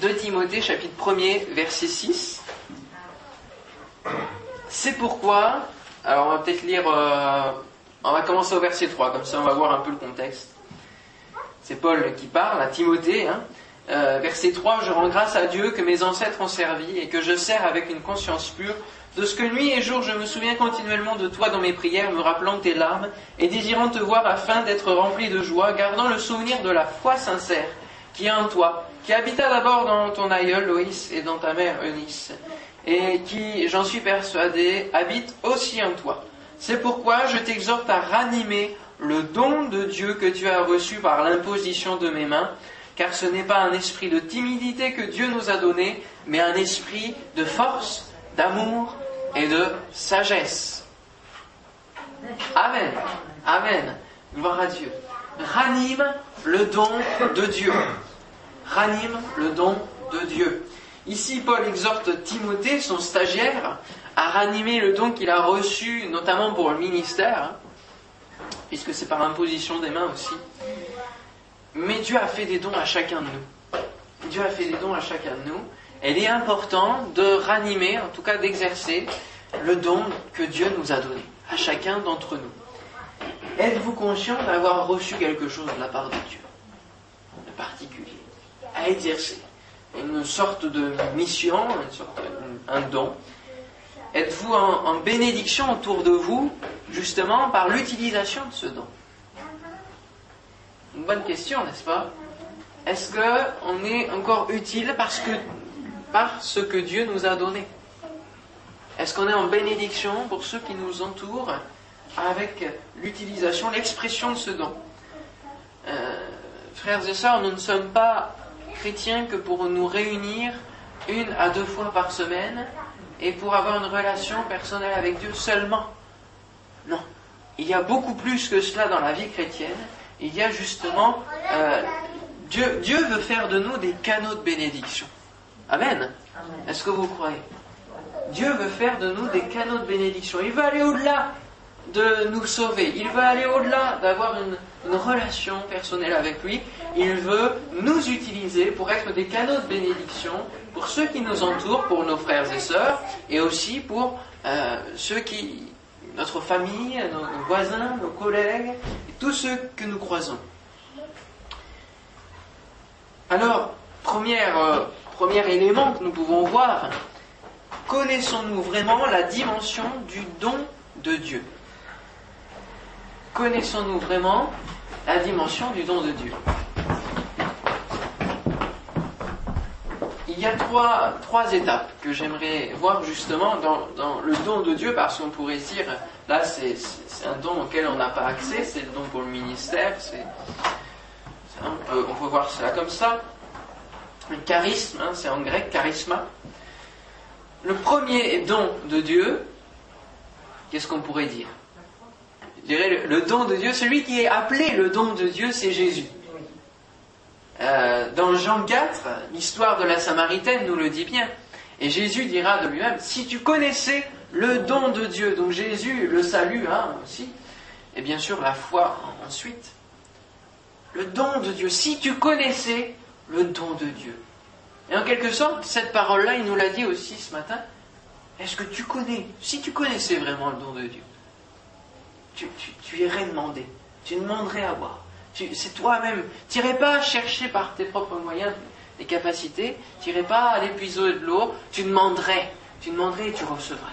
2 Timothée chapitre 1er verset 6. C'est pourquoi, alors on va peut-être lire, euh, on va commencer au verset 3, comme ça on va voir un peu le contexte. C'est Paul qui parle à Timothée. Hein. Euh, verset 3, je rends grâce à Dieu que mes ancêtres ont servi et que je sers avec une conscience pure, de ce que nuit et jour je me souviens continuellement de toi dans mes prières, me rappelant tes larmes et désirant te voir afin d'être rempli de joie, gardant le souvenir de la foi sincère qui est en toi, qui habita d'abord dans ton aïeul Loïs et dans ta mère Eunice, et qui, j'en suis persuadé, habite aussi en toi. C'est pourquoi je t'exhorte à ranimer le don de Dieu que tu as reçu par l'imposition de mes mains, car ce n'est pas un esprit de timidité que Dieu nous a donné, mais un esprit de force, d'amour et de sagesse. Amen. Amen. Gloire à Dieu. Ranime le don de Dieu. Ranime le don de Dieu. Ici, Paul exhorte Timothée, son stagiaire, à ranimer le don qu'il a reçu, notamment pour le ministère, puisque c'est par imposition des mains aussi. Mais Dieu a fait des dons à chacun de nous. Dieu a fait des dons à chacun de nous. il est important de ranimer, en tout cas d'exercer, le don que Dieu nous a donné, à chacun d'entre nous. Êtes-vous conscient d'avoir reçu quelque chose de la part de Dieu, de particulier, à exercer Une sorte de mission, une sorte, un don. Êtes-vous en, bénédiction autour de vous, justement, par l'utilisation de ce don? Une bonne question, n'est-ce pas? Est-ce qu'on est encore utile parce que, par ce que Dieu nous a donné? Est-ce qu'on est en bénédiction pour ceux qui nous entourent avec l'utilisation, l'expression de ce don? Euh, Frères et sœurs, nous ne sommes pas chrétiens que pour nous réunir une à deux fois par semaine et pour avoir une relation personnelle avec Dieu seulement. Non. Il y a beaucoup plus que cela dans la vie chrétienne il y a justement, euh, Dieu, Dieu veut faire de nous des canaux de bénédiction. Amen. Est-ce que vous croyez? Dieu veut faire de nous des canaux de bénédiction. Il veut aller au-delà de nous sauver. Il veut aller au-delà d'avoir une, relation personnelle avec lui. Il veut nous utiliser pour être des canaux de bénédiction pour ceux qui nous entourent, pour nos frères et sœurs, et aussi pour euh, ceux qui, notre famille, nos voisins, nos collègues, et tous ceux que nous croisons. Alors, euh, premier élément que nous pouvons voir, connaissons-nous vraiment la dimension du don de Dieu? Connaissons-nous vraiment la dimension du don de Dieu? Il y a trois, étapes que j'aimerais voir justement dans, le don de Dieu, parce qu'on pourrait dire, là c'est un don auquel on n'a pas accès, c'est le don pour le ministère, c'est, on, peut, on peut voir cela comme ça. Le charisme, hein, c'est en grec, charisma. Le premier don de Dieu, qu'est-ce qu'on pourrait dire? Je dirais le, don de Dieu, celui qui est appelé le don de Dieu, c'est Jésus. Euh, dans Jean 4, l'histoire de la Samaritaine nous le dit bien. Et Jésus dira de lui-même, si tu connaissais le don de Dieu, donc Jésus, le salut hein, aussi, et bien sûr la foi ensuite, le don de Dieu, si tu connaissais le don de Dieu. Et en quelque sorte, cette parole-là, il nous l'a dit aussi ce matin, est-ce que tu connais, si tu connaissais vraiment le don de Dieu, tu, irais demander, tu demanderais à voir c'est toi-même. Tu n'irais pas chercher par tes propres moyens des capacités, tu n'irais pas aller puiser de l'eau, tu demanderais, tu demanderais et tu recevrais.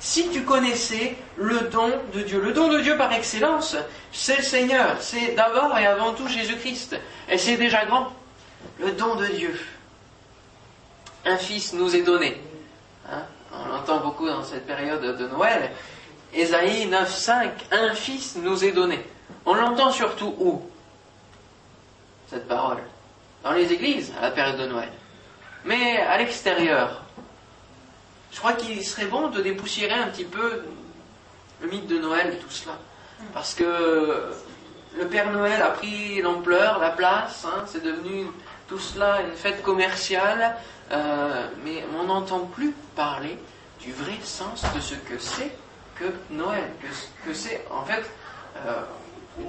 Si tu connaissais le don de Dieu, le don de Dieu par excellence, c'est le Seigneur, c'est d'abord et avant tout Jésus-Christ, et c'est déjà grand, le don de Dieu. Un fils nous est donné. Hein, on l'entend beaucoup dans cette période de Noël. Ésaïe 9.5, un fils nous est donné. On l'entend surtout où? Cette parole Dans les églises, à la période de Noël. Mais à l'extérieur, je crois qu'il serait bon de dépoussiérer un petit peu le mythe de Noël et tout cela. Parce que le Père Noël a pris l'ampleur, la place, hein, c'est devenu tout cela une fête commerciale, euh, mais on n'entend plus parler du vrai sens de ce que c'est que Noël, que, c'est en fait, euh,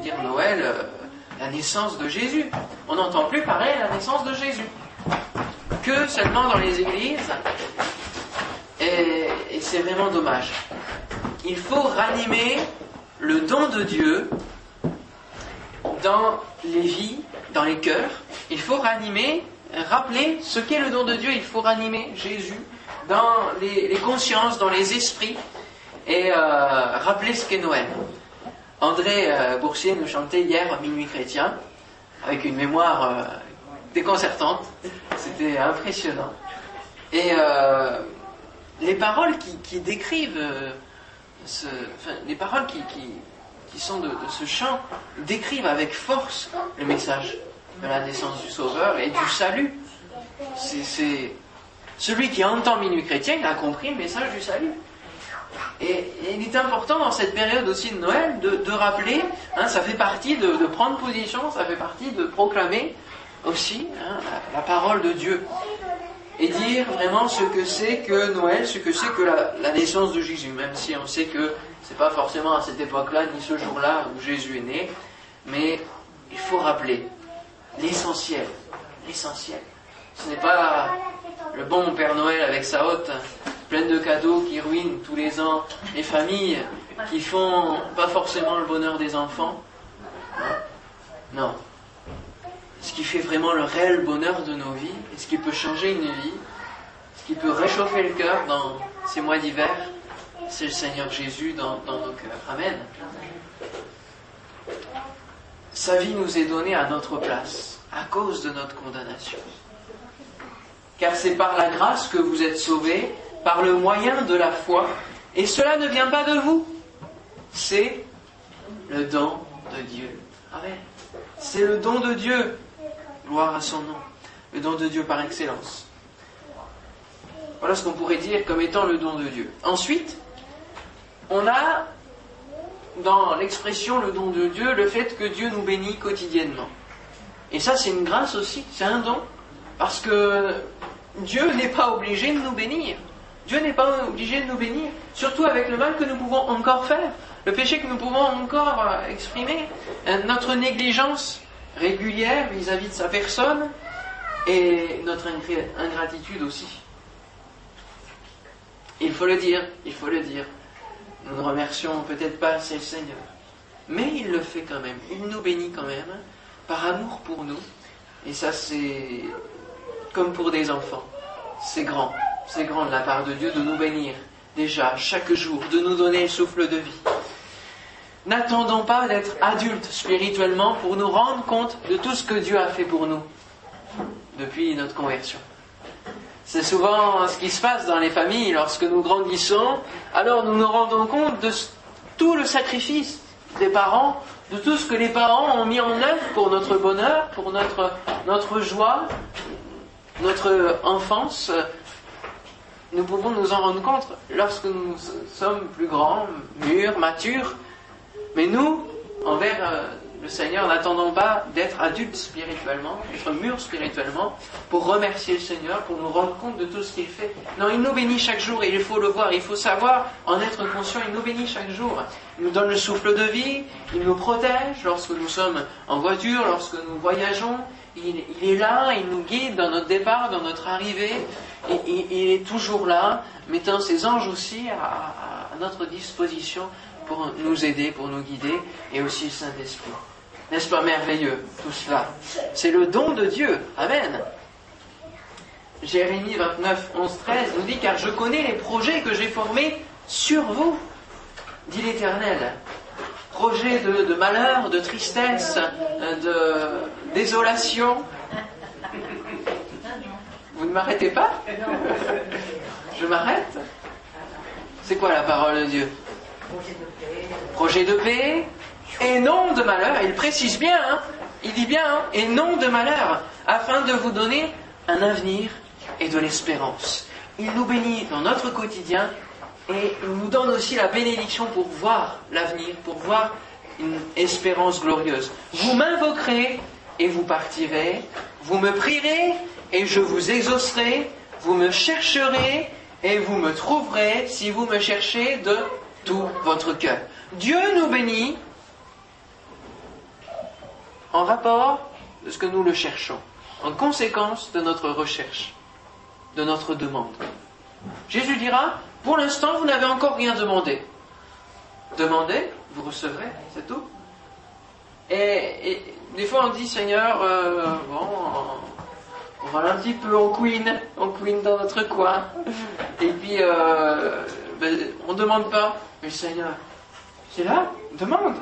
dire Noël, euh, la naissance de Jésus. On n'entend plus parler la naissance de Jésus. seulement dans les églises, et, c'est vraiment dommage. Il faut ranimer le don de Dieu dans les vies, dans les cœurs. Il faut ranimer, rappeler ce qu'est le don de Dieu. Il faut ranimer Jésus dans les consciences, dans les esprits, et euh, rappeler ce qu'est Noël. André euh, Boursier nous chantait hier Minuit chrétien, avec une mémoire euh, déconcertante. C'était impressionnant. Et euh, les paroles qui, décrivent, les paroles qui, qui, qui sont de, de, ce chant décrivent avec force le message de la naissance du Sauveur et du salut. C'est celui qui entend Minuit chrétien, il a compris le message du salut. Et, il est important dans cette période aussi de Noël de, rappeler, hein, ça fait partie de, prendre position, ça fait partie de proclamer aussi hein, la, parole de Dieu. Et dire vraiment ce que c'est que Noël, ce que c'est que la, la, naissance de Jésus, même si on sait que c'est pas forcément à cette époque-là, ni ce jour-là où Jésus est né, mais il faut rappeler l'essentiel, l'essentiel. Ce n'est pas le bon Père Noël avec sa hotte pleine de cadeaux qui ruinent tous les ans les familles, qui font pas forcément le bonheur des enfants. Non. Ce qui fait vraiment le réel bonheur de nos vies, et ce qui peut changer une vie, ce qui peut réchauffer le cœur dans ces mois d'hiver, c'est le Seigneur Jésus dans, dans nos cœurs. Amen. Sa vie nous est donnée à notre place, à cause de notre condamnation. Car c'est par la grâce que vous êtes sauvés, par le moyen de la foi, et cela ne vient pas de vous, c'est le don de Dieu. Amen. C'est le don de Dieu. Gloire à son nom. Le don de Dieu par excellence. Voilà ce qu'on pourrait dire comme étant le don de Dieu. Ensuite, on a dans l'expression le don de Dieu le fait que Dieu nous bénit quotidiennement. Et ça, c'est une grâce aussi, c'est un don. Parce que Dieu n'est pas obligé de nous bénir. Dieu n'est pas obligé de nous bénir, surtout avec le mal que nous pouvons encore faire, le péché que nous pouvons encore exprimer, notre négligence régulière vis-à-vis de sa personne et notre ingratitude aussi. Il faut le dire, il faut le dire. Nous ne remercions peut-être pas assez le Seigneur, mais il le fait quand même. Il nous bénit quand même par amour pour nous. Et ça, c'est comme pour des enfants. C'est grand. C'est grand de la part de Dieu de nous bénir déjà chaque jour, de nous donner le souffle de vie. N'attendons pas d'être adultes spirituellement pour nous rendre compte de tout ce que Dieu a fait pour nous depuis notre conversion. C'est souvent ce qui se passe dans les familles lorsque nous grandissons, alors nous nous rendons compte de tout le sacrifice des parents, de tout ce que les parents ont mis en œuvre pour notre bonheur, pour notre, notre joie, notre enfance, nous pouvons nous en rendre compte lorsque nous sommes plus grands, mûrs, matures. Mais nous, envers euh, le Seigneur, n'attendons pas d'être adultes spirituellement, d'être mûrs spirituellement, pour remercier le Seigneur, pour nous rendre compte de tout ce qu'il fait. Non, il nous bénit chaque jour et il faut le voir, il faut savoir en être conscient, il nous bénit chaque jour. Il nous donne le souffle de vie, il nous protège lorsque nous sommes en voiture, lorsque nous voyageons, il, est là, il nous guide dans notre départ, dans notre arrivée, il, est toujours là, mettant ses anges aussi à, à, notre disposition pour nous aider, pour nous guider, et aussi le Saint-Esprit. N'est-ce pas merveilleux tout cela C'est le don de Dieu. Amen. Jérémie 29, 11, 13 nous dit, car je connais les projets que j'ai formés sur vous, dit l'Éternel projet de, de, malheur, de tristesse, de désolation. Vous ne m'arrêtez pas Je m'arrête C'est quoi la parole de Dieu? Projet de paix et non de malheur. Il précise bien, hein il dit bien, hein et non de malheur, afin de vous donner un avenir et de l'espérance. Il nous bénit dans notre quotidien et il nous donne aussi la bénédiction pour voir l'avenir, pour voir une espérance glorieuse. Vous m'invoquerez et vous partirez, vous me prierez et je vous exaucerai, vous me chercherez et vous me trouverez si vous me cherchez de tout votre cœur. Dieu nous bénit en rapport de ce que nous le cherchons, en conséquence de notre recherche. de notre demande. Jésus dira, pour l'instant, vous n'avez encore rien demandé. Demandez, vous recevrez, c'est tout. Et, des fois on dit, Seigneur, euh, bon, on va un petit peu, on queen, queen dans notre coin. Et puis, euh, ben, on ne demande pas. Mais Seigneur, c'est là, demande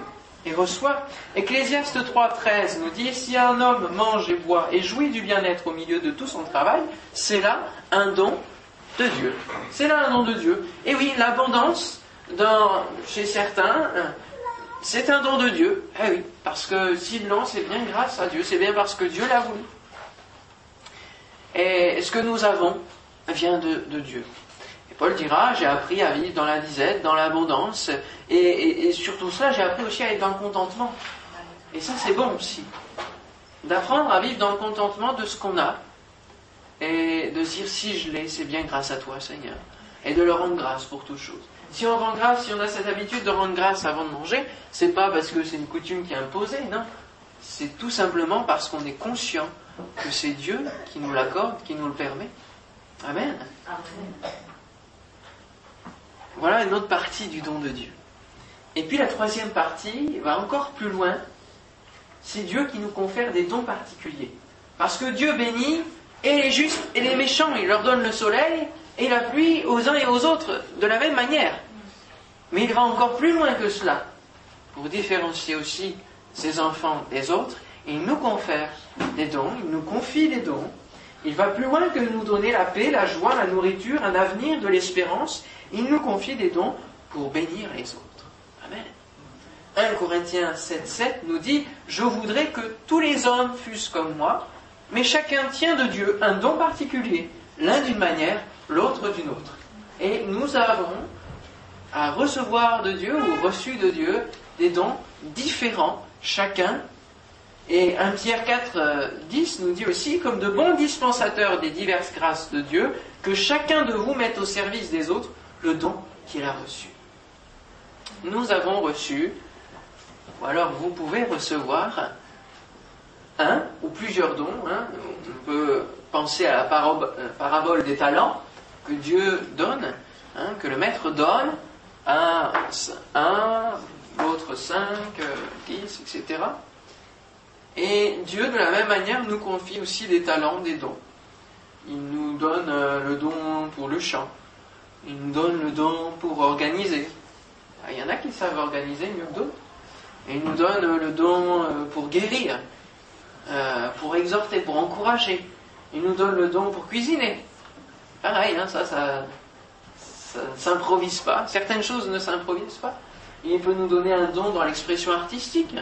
et reçoit. Ecclésiaste 3.13 nous dit, si un homme mange et boit et jouit du bien-être au milieu de tout son travail, c'est là un don de Dieu. C'est là un don de Dieu. Et oui, l'abondance chez certains, c'est un don de Dieu. Eh oui, parce que s'ils l'ont, c'est bien grâce à Dieu, c'est bien parce que Dieu l'a voulu. Et ce que nous avons vient de, Dieu. Paul dira, j'ai appris à vivre dans la disette, dans l'abondance, et, surtout cela, j'ai appris aussi à être dans le contentement. Et ça, c'est bon aussi. D'apprendre à vivre dans le contentement de ce qu'on a, et de dire si je l'ai, c'est bien grâce à toi, Seigneur, et de le rendre grâce pour toutes choses. Si on rend grâce, si on a cette habitude de rendre grâce avant de manger, c'est pas parce que c'est une coutume qui est imposée, non. C'est tout simplement parce qu'on est conscient que c'est Dieu qui nous l'accorde, qui nous le permet. Amen. Voilà une autre partie du don de Dieu. Et puis la troisième partie va encore plus loin. C'est Dieu qui nous confère des dons particuliers. Parce que Dieu bénit et les justes et les méchants. Il leur donne le soleil et la pluie aux uns et aux autres de la même manière. Mais il va encore plus loin que cela. Pour différencier aussi ses enfants des autres, il nous confère des dons, il nous confie des dons. Il va plus loin que nous donner la paix, la joie, la nourriture, un avenir, de l'espérance. Il nous confie des dons pour bénir les autres. Amen. 1 Corinthiens 7, 7 nous dit Je voudrais que tous les hommes fussent comme moi, mais chacun tient de Dieu un don particulier, l'un d'une manière, l'autre d'une autre. Et nous avons à recevoir de Dieu ou reçu de Dieu des dons différents, chacun. Et 1 Pierre 4, 10 nous dit aussi, comme de bons dispensateurs des diverses grâces de Dieu, que chacun de vous mette au service des autres le don qu'il a reçu. Nous avons reçu, ou alors vous pouvez recevoir un ou plusieurs dons. Hein. On peut penser à la euh, parabole des talents que Dieu donne, hein, que le maître donne à un, l'autre cinq, dix, etc. Et Dieu, de la même manière, nous confie aussi des talents, des dons. Il nous donne euh, le don pour le chant. Il nous donne le don pour organiser. Ah, il y en a qui savent organiser mieux que d'autres. Il nous donne le don euh, pour guérir. Euh, pour exhorter, pour encourager. Il nous donne le don pour cuisiner. Pareil, hein, ça, ça, ça ne s'improvise pas. Certaines choses ne s'improvisent pas. Il peut nous donner un don dans l'expression artistique.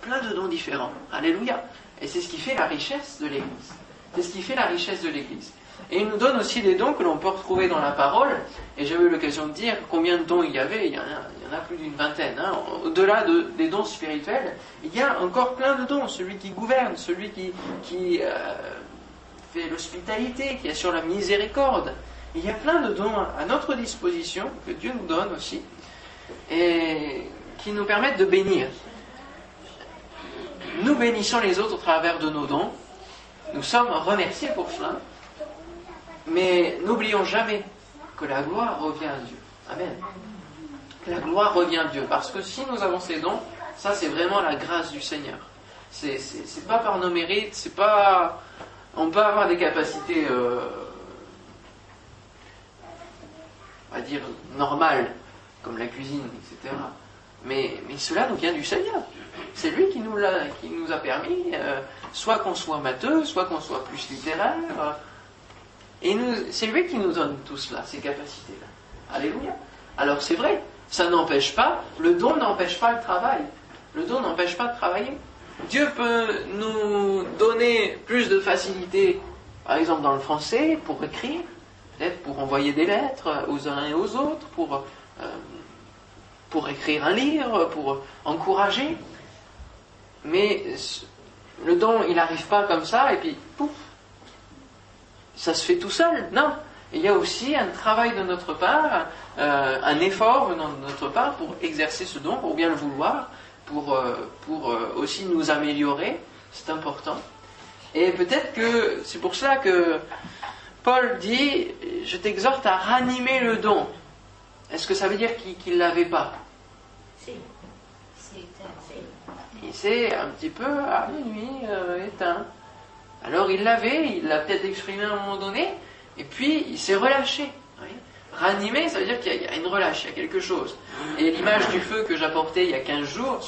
Plein de, dons différents. Alléluia. Et c'est ce qui fait la richesse de l'Église. C'est ce qui fait la richesse de l'Église. Et il nous donne aussi des dons que l'on peut retrouver dans la parole. Et j'avais eu l'occasion de dire combien de dons il y avait. Il y en a, plus d'une vingtaine. Hein. Au-delà des dons spirituels, il y a encore plein de dons. Celui qui gouverne, celui qui, qui euh, fait l'hospitalité, qui assure la miséricorde. Il y a plein de dons à notre disposition que Dieu nous donne aussi et qui nous permettent de bénir. Nous bénissons les autres au travers de nos dons. Nous sommes remerciés pour cela. Mais n'oublions jamais que la gloire revient à Dieu. Amen. La gloire revient à Dieu. Parce que si nous avons ces dons, ça c'est vraiment la grâce du Seigneur. C'est, c'est, pas par nos mérites, c'est pas. On peut avoir des capacités, euh, on va dire, normales, comme la cuisine, etc. Mais, cela nous vient du Seigneur. C'est lui qui nous, l'a, qui nous a permis, euh, soit qu'on soit matheux, soit qu'on soit plus littéraire, et c'est lui qui nous donne tout cela, ces capacités-là. Alléluia. Alors c'est vrai, ça n'empêche pas, le don n'empêche pas le travail. Le don n'empêche pas de travailler. Dieu peut nous donner plus de facilité, par exemple dans le français, pour écrire, peut-être pour envoyer des lettres aux uns et aux autres, pour, euh, pour écrire un livre, pour encourager. Mais le don, il n'arrive pas comme ça, et puis, pouf, ça se fait tout seul. Non. Il y a aussi un travail de notre part, euh, un effort venant de notre part pour exercer ce don, pour bien le vouloir, pour, euh, pour euh, aussi nous améliorer. C'est important. Et peut-être que c'est pour cela que Paul dit, je t'exhorte à ranimer le don. Est-ce que ça veut dire qu'il ne l'avait pas? Il s'est un petit peu à minuit euh, éteint. Alors il l'avait, il l'a peut-être exprimé à un moment donné, et puis il s'est relâché. Ranimer, ça veut dire qu'il y, a une relâche, il y a quelque chose. Et l'image du feu que j'apportais il y a 15 jours,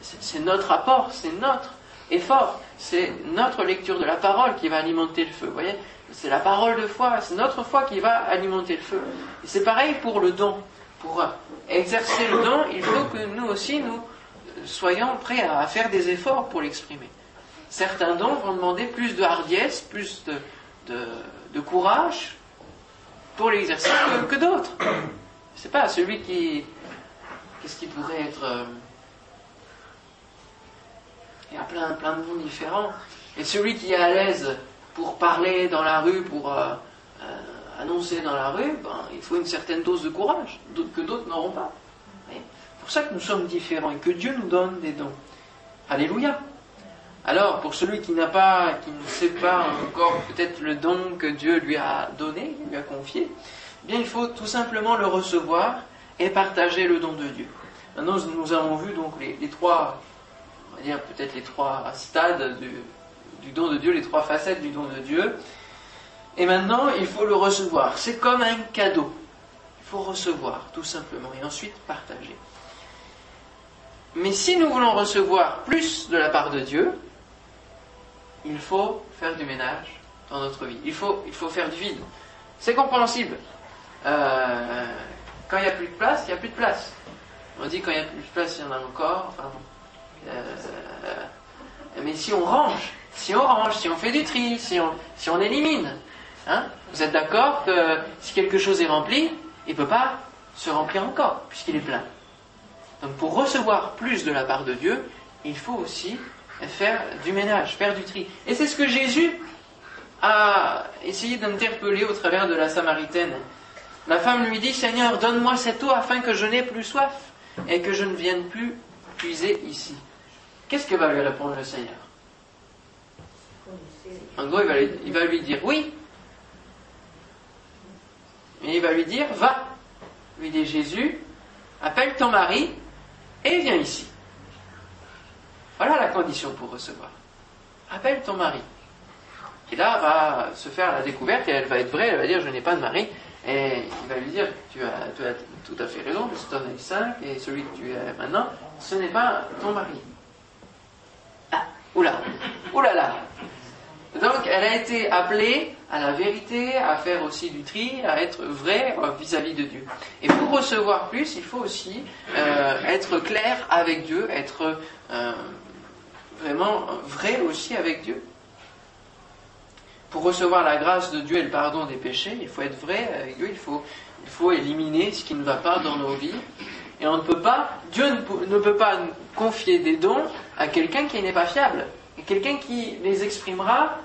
c'est notre apport, c'est notre effort, c'est notre lecture de la parole qui va alimenter le feu. Vous voyez c'est la parole de foi, c'est notre foi qui va alimenter le feu. Et c'est pareil pour le don. Pour exercer le don, il faut que nous aussi, nous soyons prêts à faire des efforts pour l'exprimer. Certains dons vont demander plus de hardiesse, plus de, courage pour l'exercer que, d'autres. Je pas, celui qui. Qu'est-ce qui pourrait être. Euh, il y a plein, plein de dons différents. Et celui qui est à l'aise pour parler dans la rue, pour euh, euh, annoncer dans la rue, ben, il faut une certaine dose de courage, que d'autres n'auront pas. C'est pour ça que nous sommes différents et que Dieu nous donne des dons. Alléluia. Alors, pour celui qui n'a pas, qui ne sait pas encore peut-être le don que Dieu lui a donné, lui a confié, eh bien, il faut tout simplement le recevoir et partager le don de Dieu. Maintenant, nous avons vu donc les, trois, on va dire peut-être les trois stades du don de Dieu, les trois facettes du don de Dieu. Et maintenant, il faut le recevoir. C'est comme un cadeau. Il faut recevoir, tout simplement, et ensuite partager. Mais si nous voulons recevoir plus de la part de Dieu, il faut faire du ménage dans notre vie. Il faut, il faut faire du vide. C'est compréhensible. Euh, quand il n'y a plus de place, il n'y a plus de place. On dit quand il n'y a plus de place, il y en a encore. Euh, mais si on range, si on range, si on fait du tri, si on, si on élimine, hein, vous êtes d'accord que si quelque chose est rempli, il ne peut pas se remplir encore, puisqu'il est plein. Donc pour recevoir plus de la part de Dieu, il faut aussi faire du ménage, faire du tri. Et c'est ce que Jésus a essayé d'interpeller au travers de la Samaritaine. La femme lui dit, Seigneur, donne-moi cette eau afin que je n'ai plus soif et que je ne vienne plus puiser ici. Qu'est-ce que va lui répondre le Seigneur? En gros, il va, lui, dire oui. Mais il va lui dire va. Lui dit Jésus, appelle ton mari et viens ici. Voilà la condition pour recevoir. Appelle ton mari. Et là va se faire la découverte et elle va être vraie, elle va dire je n'ai pas de mari. Et il va lui dire tu as, tu as tout à fait raison, tu en as cinq et celui que tu es maintenant, ce n'est pas ton mari. Oula, oulala. Donc elle a été appelée à la vérité, à faire aussi du tri, à être vraie vis-à-vis de Dieu. Et pour recevoir plus, il faut aussi euh, être clair avec Dieu, être euh, vraiment vrai aussi avec Dieu. Pour recevoir la grâce de Dieu et le pardon des péchés, il faut être vrai avec Dieu, il faut, il faut éliminer ce qui ne va pas dans nos vies. Et on ne peut pas, Dieu ne peut pas confier des dons à quelqu'un qui n'est pas fiable, quelqu'un qui les exprimera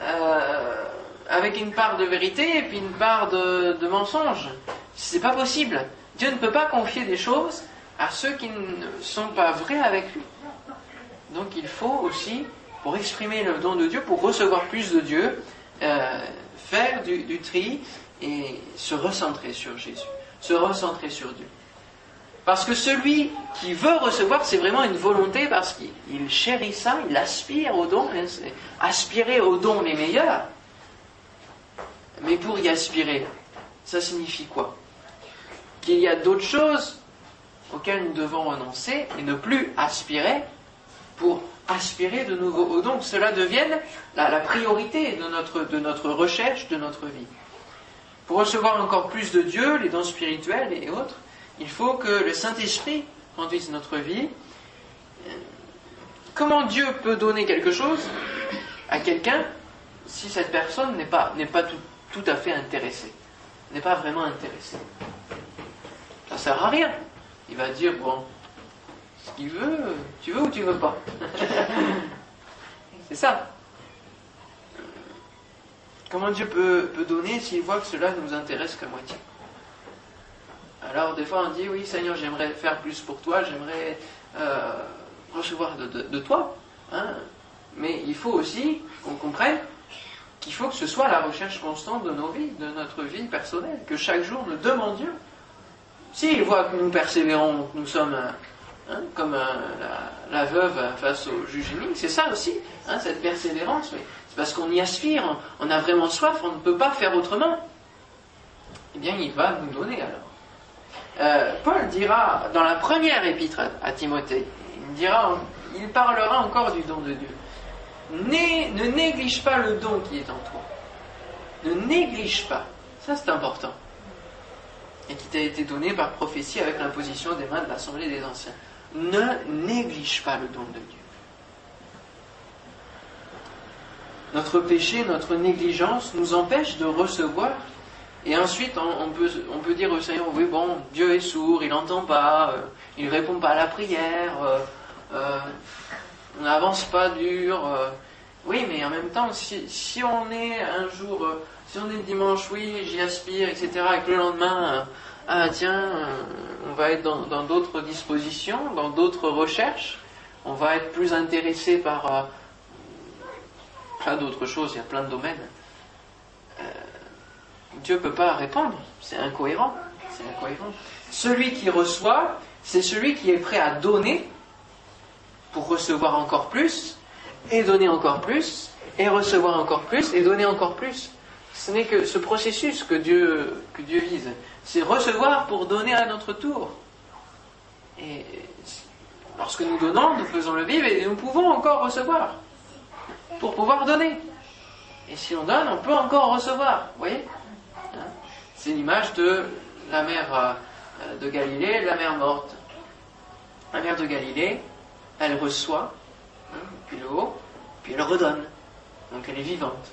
euh, avec une part de vérité et puis une part de, de mensonge. C'est pas possible. Dieu ne peut pas confier des choses à ceux qui ne sont pas vrais avec lui. Donc il faut aussi, pour exprimer le don de Dieu, pour recevoir plus de Dieu, euh, faire du, du tri et se recentrer sur Jésus, se recentrer sur Dieu. Parce que celui qui veut recevoir, c'est vraiment une volonté parce qu'il chérit ça, il aspire aux dons, hein, aspirer aux dons les meilleurs. Mais pour y aspirer, ça signifie quoi? Qu'il y a d'autres choses auxquelles nous devons renoncer et ne plus aspirer pour aspirer de nouveau aux dons. Cela devienne la, la priorité de notre, de notre recherche, de notre vie. Pour recevoir encore plus de Dieu, les dons spirituels et autres, il faut que le Saint-Esprit conduise notre vie. Comment Dieu peut donner quelque chose à quelqu'un si cette personne n'est pas, tout, à fait intéressée, n'est pas vraiment intéressée? Ça sert à rien. Il va dire, bon, ce qu'il veut, tu veux ou tu veux pas? C'est ça. Comment Dieu peut donner s'il voit que cela ne nous intéresse qu'à moitié? Alors des fois on dit oui Seigneur j'aimerais faire plus pour toi, j'aimerais euh, recevoir de, toi. Hein. mais il faut aussi qu'on comprenne qu'il faut que ce soit la recherche constante de nos vies, de notre vie personnelle, que chaque jour nous demandions. S'il voit que nous persévérons, que nous sommes hein, comme la, veuve face au juge unique, c'est ça aussi, hein, cette persévérance. C'est parce qu'on y aspire, on, a vraiment soif, on ne peut pas faire autrement. Eh bien, il va nous donner alors. Euh, Paul dira dans la première épître à, Timothée, il parlera encore du don de Dieu ne néglige pas le don qui est en toi. Ne néglige pas. Ça, c'est important. Et qui t'a été donné par prophétie avec l'imposition des mains de l'Assemblée des Anciens. Ne néglige pas le don de Dieu. Notre péché, notre négligence nous empêche de recevoir. Et ensuite, on, peut, dire au Seigneur, oui, bon, Dieu est sourd, il n'entend pas, euh, il ne répond pas à la prière, euh, euh, on n'avance pas dur. Oui, mais en même temps, si, on est un jour, si on est dimanche, oui, j'y aspire, etc., et que le lendemain, ah tiens, on va être dans d'autres dispositions, dans d'autres recherches, on va être plus intéressé par plein d'autres choses, il y a plein de domaines. Dieu ne peut pas répondre, c'est incohérent. Celui qui reçoit, c'est celui qui est prêt à donner pour recevoir encore plus, et donner encore plus, et recevoir encore plus, et donner encore plus. Ce n'est que ce processus que Dieu, que Dieu vise. C'est recevoir pour donner à notre tour. Et lorsque nous donnons, nous faisons le vivre et nous pouvons encore recevoir pour pouvoir donner. Et si on donne, on peut encore recevoir. Vous voyez? C'est l'image de la mer euh, de Galilée, la mer morte. La mer de Galilée, elle reçoit, puis le haut, puis elle redonne. Donc elle est vivante.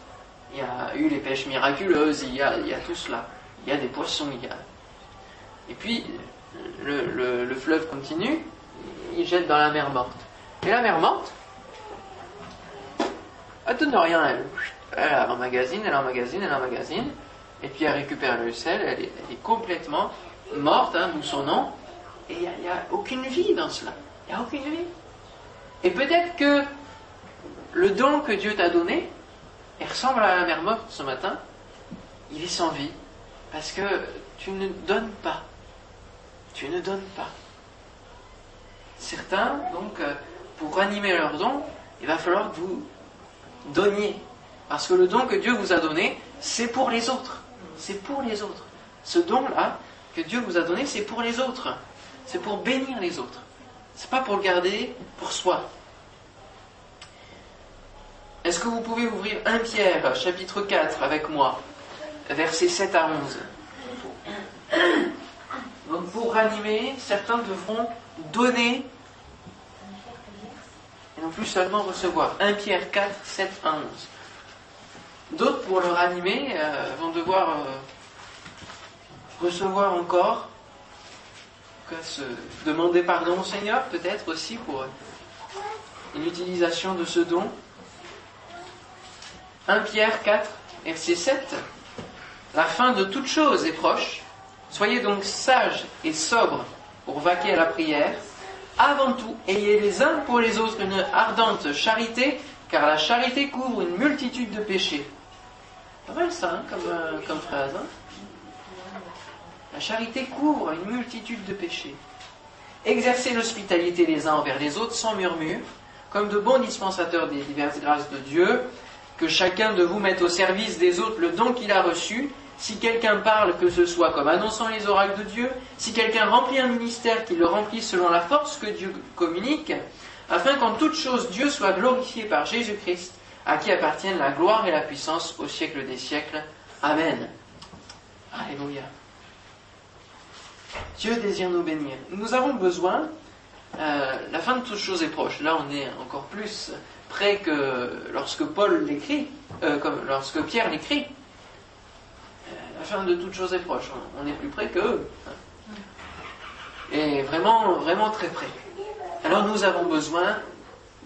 Il y a eu les pêches miraculeuses, il y a, il y a tout cela. Il y a des poissons, il y a. Et puis, le, fleuve continue, il jette dans la mer morte. Et la mer morte, elle donne rien, elle. Elle emmagasine, elle emmagasine, elle emmagasine. Et puis elle récupère le sel, elle est, complètement morte, hein, d'où son nom. Et il n'y a, a, aucune vie dans cela. Il n'y a aucune vie. Et peut-être que le don que Dieu t'a donné, il ressemble à la mère morte ce matin, il est sans vie, parce que tu ne donnes pas. Tu ne donnes pas. Certains, donc, euh, pour animer leur don, il va falloir que vous donniez. Parce que le don que Dieu vous a donné, c'est pour les autres. C'est pour les autres. Ce don-là que Dieu vous a donné, c'est pour les autres. C'est pour bénir les autres. C'est pas pour le garder pour soi. Est-ce que vous pouvez ouvrir 1 Pierre, chapitre 4, avec moi, versets 7 à 11 Donc pour ranimer, certains devront donner et non plus seulement recevoir. 1 Pierre 4, 7 à 11. D'autres, pour le ranimer, euh, vont devoir euh, recevoir encore se demander pardon au Seigneur, peut-être aussi pour une utilisation de ce don. 1 Pierre 4, verset 7. La fin de toute chose est proche. Soyez donc sages et sobres pour vaquer à la prière. Avant tout, ayez les uns pour les autres une ardente charité, car la charité couvre une multitude de péchés. Pas ça, comme, euh, comme phrase. Hein la charité couvre une multitude de péchés. Exercez l'hospitalité les uns envers les autres sans murmure, comme de bons dispensateurs des diverses grâces de Dieu, que chacun de vous mette au service des autres le don qu'il a reçu. Si quelqu'un parle, que ce soit comme annonçant les oracles de Dieu, si quelqu'un remplit un ministère, qu'il le remplisse selon la force que Dieu communique, afin qu'en toute chose Dieu soit glorifié par Jésus-Christ, à qui appartiennent la gloire et la puissance au siècle des siècles. Amen. Alléluia. Dieu désire nous bénir. Nous avons besoin, euh, la fin de toutes choses est proche. Là, on est encore plus près que lorsque Paul l'écrit, euh, comme lorsque Pierre l'écrit. Euh, la fin de toutes choses est proche. On, est plus près qu'eux. Et vraiment, vraiment très près. Alors nous avons besoin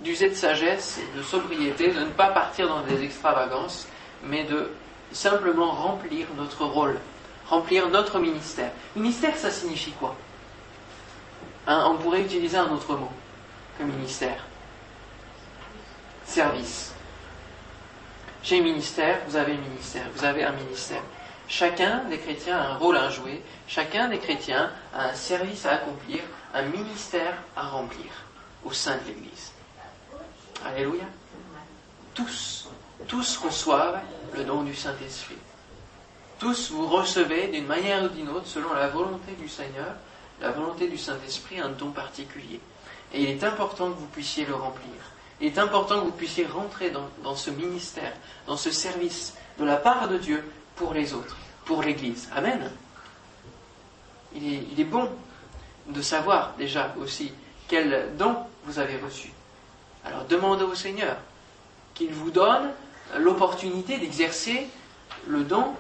d'user de sagesse de sobriété, de ne pas partir dans des extravagances, mais de simplement remplir notre rôle remplir notre ministère. Ministère, ça signifie quoi? Hein, On pourrait utiliser un autre mot que ministère. service. J'ai un ministère, vous avez un ministère, vous avez un ministère. Chacun des chrétiens a un rôle à jouer, chacun des chrétiens a un service à accomplir, un ministère à remplir au sein de l'Église. Alléluia. Tous, tous reçoivent le don du Saint-Esprit. Tous vous recevez d'une manière ou d'une autre, selon la volonté du Seigneur, la volonté du Saint-Esprit, un don particulier. Et il est important que vous puissiez le remplir. Il est important que vous puissiez rentrer dans, ce ministère, dans ce service de la part de Dieu pour les autres, pour l'Église. Amen. Il est, il est bon de savoir déjà aussi quel don vous avez reçu. Alors demandez au Seigneur qu'il vous donne l'opportunité d'exercer le don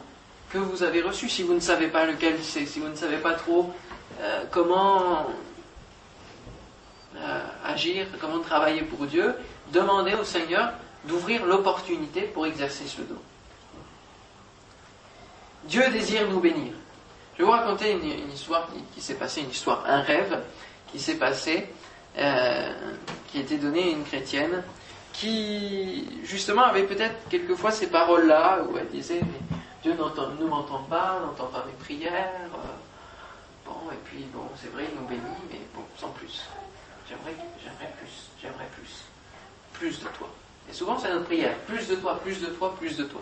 que vous avez reçu. Si vous ne savez pas lequel c'est, si vous ne savez pas trop euh, comment euh, agir, comment travailler pour Dieu, demandez au Seigneur d'ouvrir l'opportunité pour exercer ce don. Dieu désire nous bénir. Je vais vous raconter une, histoire qui, s'est passée, une histoire, un rêve qui s'est passé, euh, qui était donné à une chrétienne, qui justement avait peut-être quelquefois ces paroles-là, où elle disait, mais Dieu ne m'entend pas, n'entend pas mes prières. Euh, bon, et puis bon, c'est vrai, il nous bénit, mais bon, sans plus. J'aimerais, j'aimerais plus, j'aimerais plus. Plus de toi. Et souvent, c'est notre prière. Plus de toi, plus de toi, plus de toi.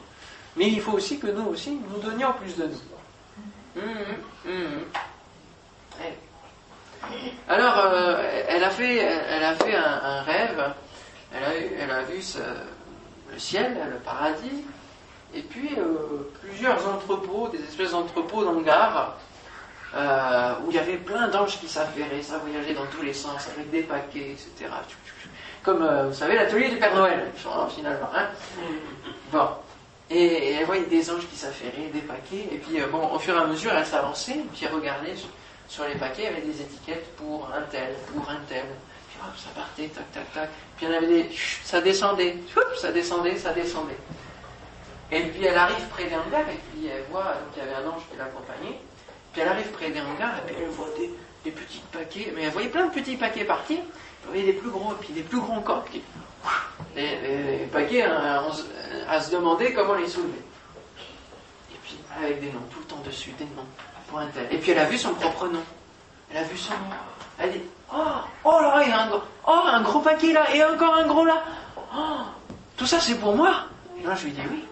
Mais il faut aussi que nous aussi, nous donnions plus de nous. Hum, hum, hum. Alors, euh, elle a fait, elle a fait un, rêve. Elle a, vu le ciel, le paradis, et puis euh, plusieurs entrepôts, des espèces d'entrepôts d'hangars, euh, où il y avait plein d'anges qui s'affairaient, ça voyageait dans tous les sens, avec des paquets, etc. Comme, euh, vous savez, l'atelier du Père Noël, finalement. Hein bon. Et, elle voyait des anges qui s'affairaient, des paquets, et puis, bon, au fur et à mesure, elle s'avançait, puis elle regardait sur, les paquets, il y avait des étiquettes pour un tel, pour un tel. Puis hop, ça partait, tac, tac, tac. Puis il y en avait des... ça descendait, ça descendait, ça descendait. Et puis elle arrive près des hangars, et puis elle voit, donc il y avait un ange qui l'accompagnait, puis elle arrive près des hangars, et puis elle voit des, petits paquets, mais elle voyait plein de petits paquets partir, elle voyait des plus gros, et puis des plus grands corps, qui, les, paquets hein, à, se demander comment les soulever. Et puis avec des noms, tout le temps dessus, des noms, Et puis elle a vu son propre nom. Elle a vu son nom. Elle dit, oh, oh là, il y a un, oh, un gros paquet là, et encore un gros là. Oh, tout ça c'est pour moi. Et là je lui dis oui.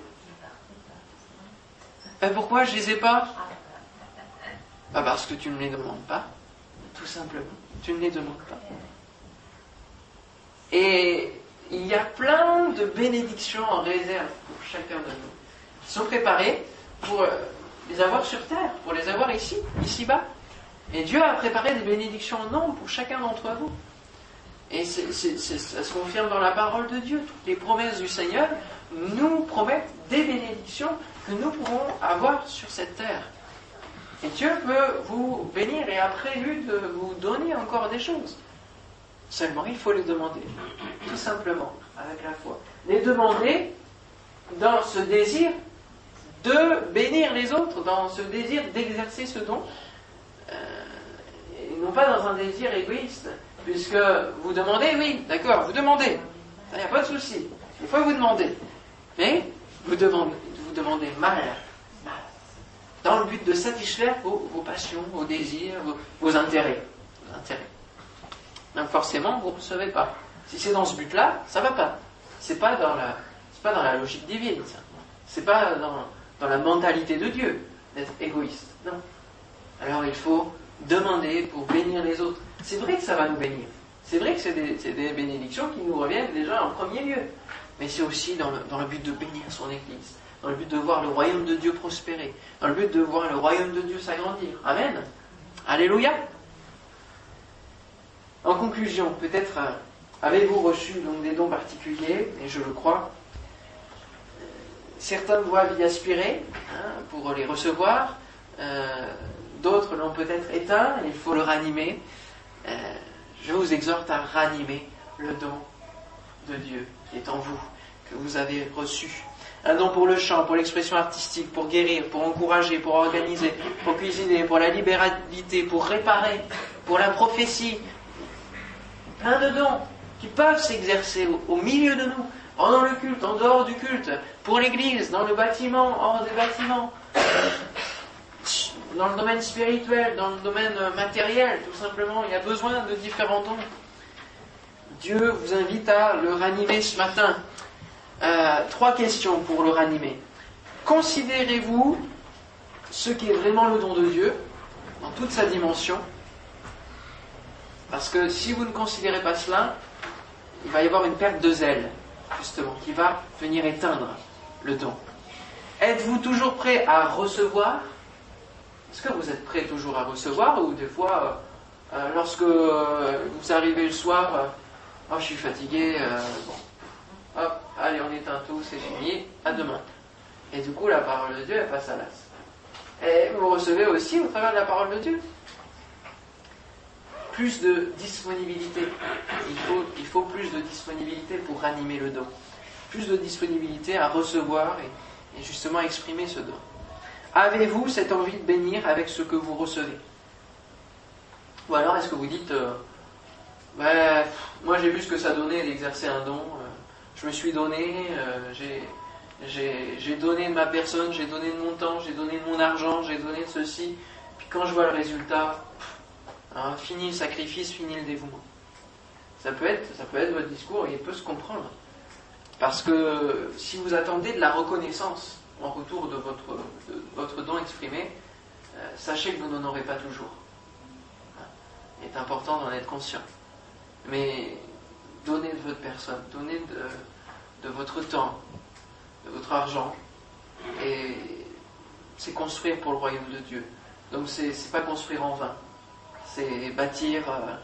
Et pourquoi je ne les ai pas bah Parce que tu ne les demandes pas, tout simplement. Tu ne les demandes pas. Et il y a plein de bénédictions en réserve pour chacun de nous, qui sont préparées pour euh, les avoir sur terre, pour les avoir ici, ici-bas. Et Dieu a préparé des bénédictions en nombre pour chacun d'entre vous. Et ça se confirme dans la parole de Dieu. Toutes les promesses du Seigneur nous promettent des bénédictions que nous pouvons avoir sur cette terre. Et Dieu peut vous bénir et a prévu de vous donner encore des choses. Seulement, il faut les demander, tout simplement, avec la foi. Les demander dans ce désir de bénir les autres, dans ce désir d'exercer ce don, euh, et non pas dans un désir égoïste, puisque vous demandez, oui, d'accord, vous demandez, il n'y a pas de souci, il faut vous demander, mais vous demandez, vous demandez mal, dans le but de satisfaire vos, passions, vos désirs, vos, intérêts, intérêts. Donc forcément, vous ne recevez pas. Si c'est dans ce but-là, ça ne va pas. C'est pas pas dans la logique divine. C'est pas dans, dans la mentalité de Dieu d'être égoïste. Non. Alors il faut demander pour bénir les autres. C'est vrai que ça va nous bénir. C'est vrai que c'est des, bénédictions qui nous reviennent déjà en premier lieu. Mais c'est aussi dans le, dans le but de bénir son Église dans le but de voir le royaume de Dieu prospérer, dans le but de voir le royaume de Dieu s'agrandir. Amen. Alléluia. En conclusion, peut-être euh, avez-vous reçu donc des dons particuliers, et je le crois. Certains doivent y aspirer hein, pour les recevoir, euh, d'autres l'ont peut-être éteint, il faut le ranimer. Euh, je vous exhorte à ranimer le don de Dieu qui est en vous, que vous avez reçu un don pour le chant, pour l'expression artistique, pour guérir, pour encourager, pour organiser, pour cuisiner, pour la libéralité, pour réparer, pour la prophétie. Plein de dons qui peuvent s'exercer au, milieu de nous, pendant le culte, en dehors du culte, pour l'église, dans le bâtiment, hors des bâtiments, dans le domaine spirituel, dans le domaine matériel, tout simplement. Il y a besoin de différents dons. Dieu vous invite à le ranimer ce matin. Euh, trois questions pour le ranimer. Considérez-vous ce qui est vraiment le don de Dieu, dans toute sa dimension? Parce que si vous ne considérez pas cela, il va y avoir une perte de zèle, justement, qui va venir éteindre le don. Êtes-vous toujours prêt à recevoir? Est-ce que vous êtes prêt toujours à recevoir ou des fois, euh, euh, lorsque vous arrivez le soir, oh je suis fatigué, bon, hop, allez on éteint tout, c'est fini, à demain. Et du coup la parole de Dieu elle passe à l'as. Et vous recevez aussi au travers de la parole de Dieu plus de disponibilité. Il faut, plus de disponibilité pour animer le don. Plus de disponibilité à recevoir et, justement exprimer ce don. Avez-vous cette envie de bénir avec ce que vous recevez? Ou alors est-ce que vous dites, euh, moi j'ai vu ce que ça donnait d'exercer un don, euh, je me suis donné, euh, j'ai donné de ma personne, j'ai donné de mon temps, j'ai donné de mon argent, j'ai donné de ceci, puis quand je vois le résultat, Hein, fini le sacrifice, fini le dévouement. Ça peut, être, ça peut être votre discours et il peut se comprendre. Parce que si vous attendez de la reconnaissance en retour de votre, don exprimé, euh, sachez que vous n'en aurez pas toujours. Hein, il est important d'en être conscient. Mais donnez de votre personne, donnez de, de votre temps, de votre argent, et c'est construire pour le royaume de Dieu. Donc c'est pas construire en vain c'est bâtir euh,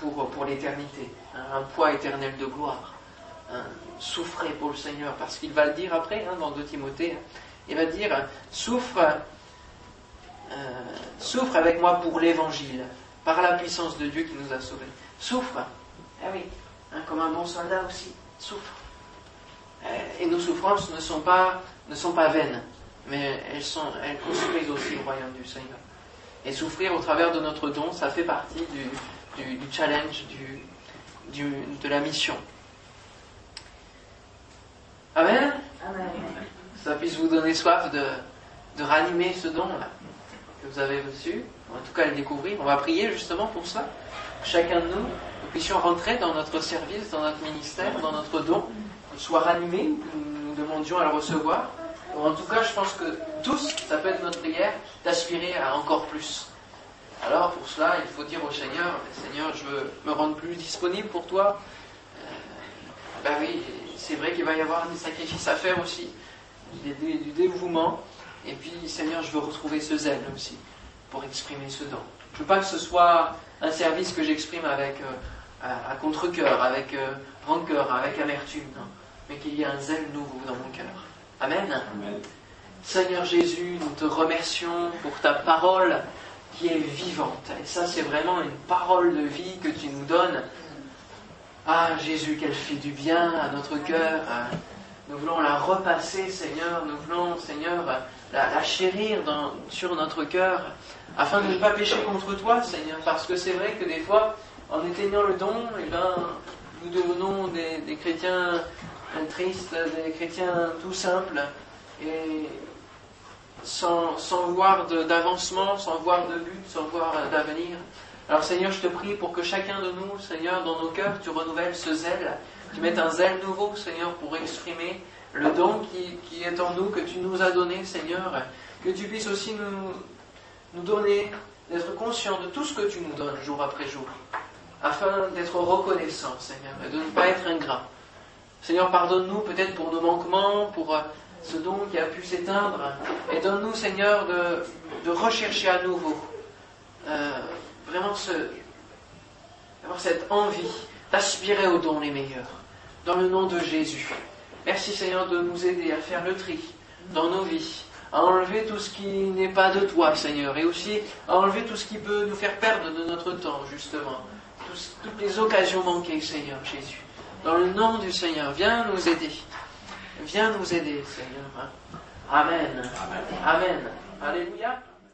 pour, pour l'éternité, hein, un poids éternel de gloire. Hein, souffrez pour le Seigneur, parce qu'il va le dire après, hein, dans 2 Timothée, il va dire, souffre, euh, souffre avec moi pour l'évangile, par la puissance de Dieu qui nous a sauvés. Souffre, ah oui, comme un bon soldat aussi, souffre. Euh, et nos souffrances ne sont pas, ne sont pas vaines, mais elles, sont, elles construisent aussi le royaume du Seigneur. Et souffrir au travers de notre don, ça fait partie du, challenge, du, de la mission. Amen, Amen. Ça puisse vous donner soif de, de ranimer ce don que vous avez reçu, en tout cas le découvrir. On va prier justement pour ça. Chacun de nous, nous puissions rentrer dans notre service, dans notre ministère, dans notre don, soit ranimé, nous demandions à le recevoir en tout cas, je pense que tous, ça peut être notre prière, d'aspirer à encore plus. Alors, pour cela, il faut dire au Seigneur, Seigneur, je veux me rendre plus disponible pour toi. ben oui, c'est vrai qu'il va y avoir des sacrifices à faire aussi, du dévouement. Et puis, Seigneur, je veux retrouver ce zèle aussi, pour exprimer ce don. Je veux pas que ce soit un service que j'exprime avec euh, à, contre-coeur, avec euh, rancœur, avec amertume, mais qu'il y ait un zèle nouveau dans mon cœur. Amen. Seigneur Jésus, nous te remercions pour ta parole qui est vivante. Et ça, c'est vraiment une parole de vie que tu nous donnes. Ah Jésus, qu'elle fait du bien à notre cœur. Nous voulons la repasser, Seigneur. Nous voulons, Seigneur, la, chérir sur notre cœur, afin de ne pas pécher contre toi, Seigneur. Parce que c'est vrai que des fois, en éteignant le don, eh ben, nous devenons des chrétiens triste, des chrétiens tout simples, et sans, sans voir d'avancement, sans voir de but, sans voir d'avenir. Alors Seigneur, je te prie pour que chacun de nous, Seigneur, dans nos cœurs, tu renouvelles ce zèle, tu mettes un zèle nouveau, Seigneur, pour exprimer le don qui, qui est en nous, que tu nous as donné, Seigneur, que tu puisses aussi nous, nous donner, d'être conscient de tout ce que tu nous donnes jour après jour, afin d'être reconnaissant, Seigneur, et de ne pas être ingrat. Seigneur, pardonne-nous peut-être pour nos manquements, pour euh, ce don qui a pu s'éteindre, et donne-nous, Seigneur, de, rechercher à nouveau euh, vraiment cette envie d'aspirer aux dons les meilleurs, dans le nom de Jésus. Merci, Seigneur, de nous aider à faire le tri dans nos vies, à enlever tout ce qui n'est pas de toi, Seigneur, et aussi à enlever tout ce qui peut nous faire perdre de notre temps, justement, toutes les occasions manquées, Seigneur Jésus. Dans le nom du Seigneur, viens nous aider. Viens nous aider, Seigneur. Amen. Amen. Alléluia.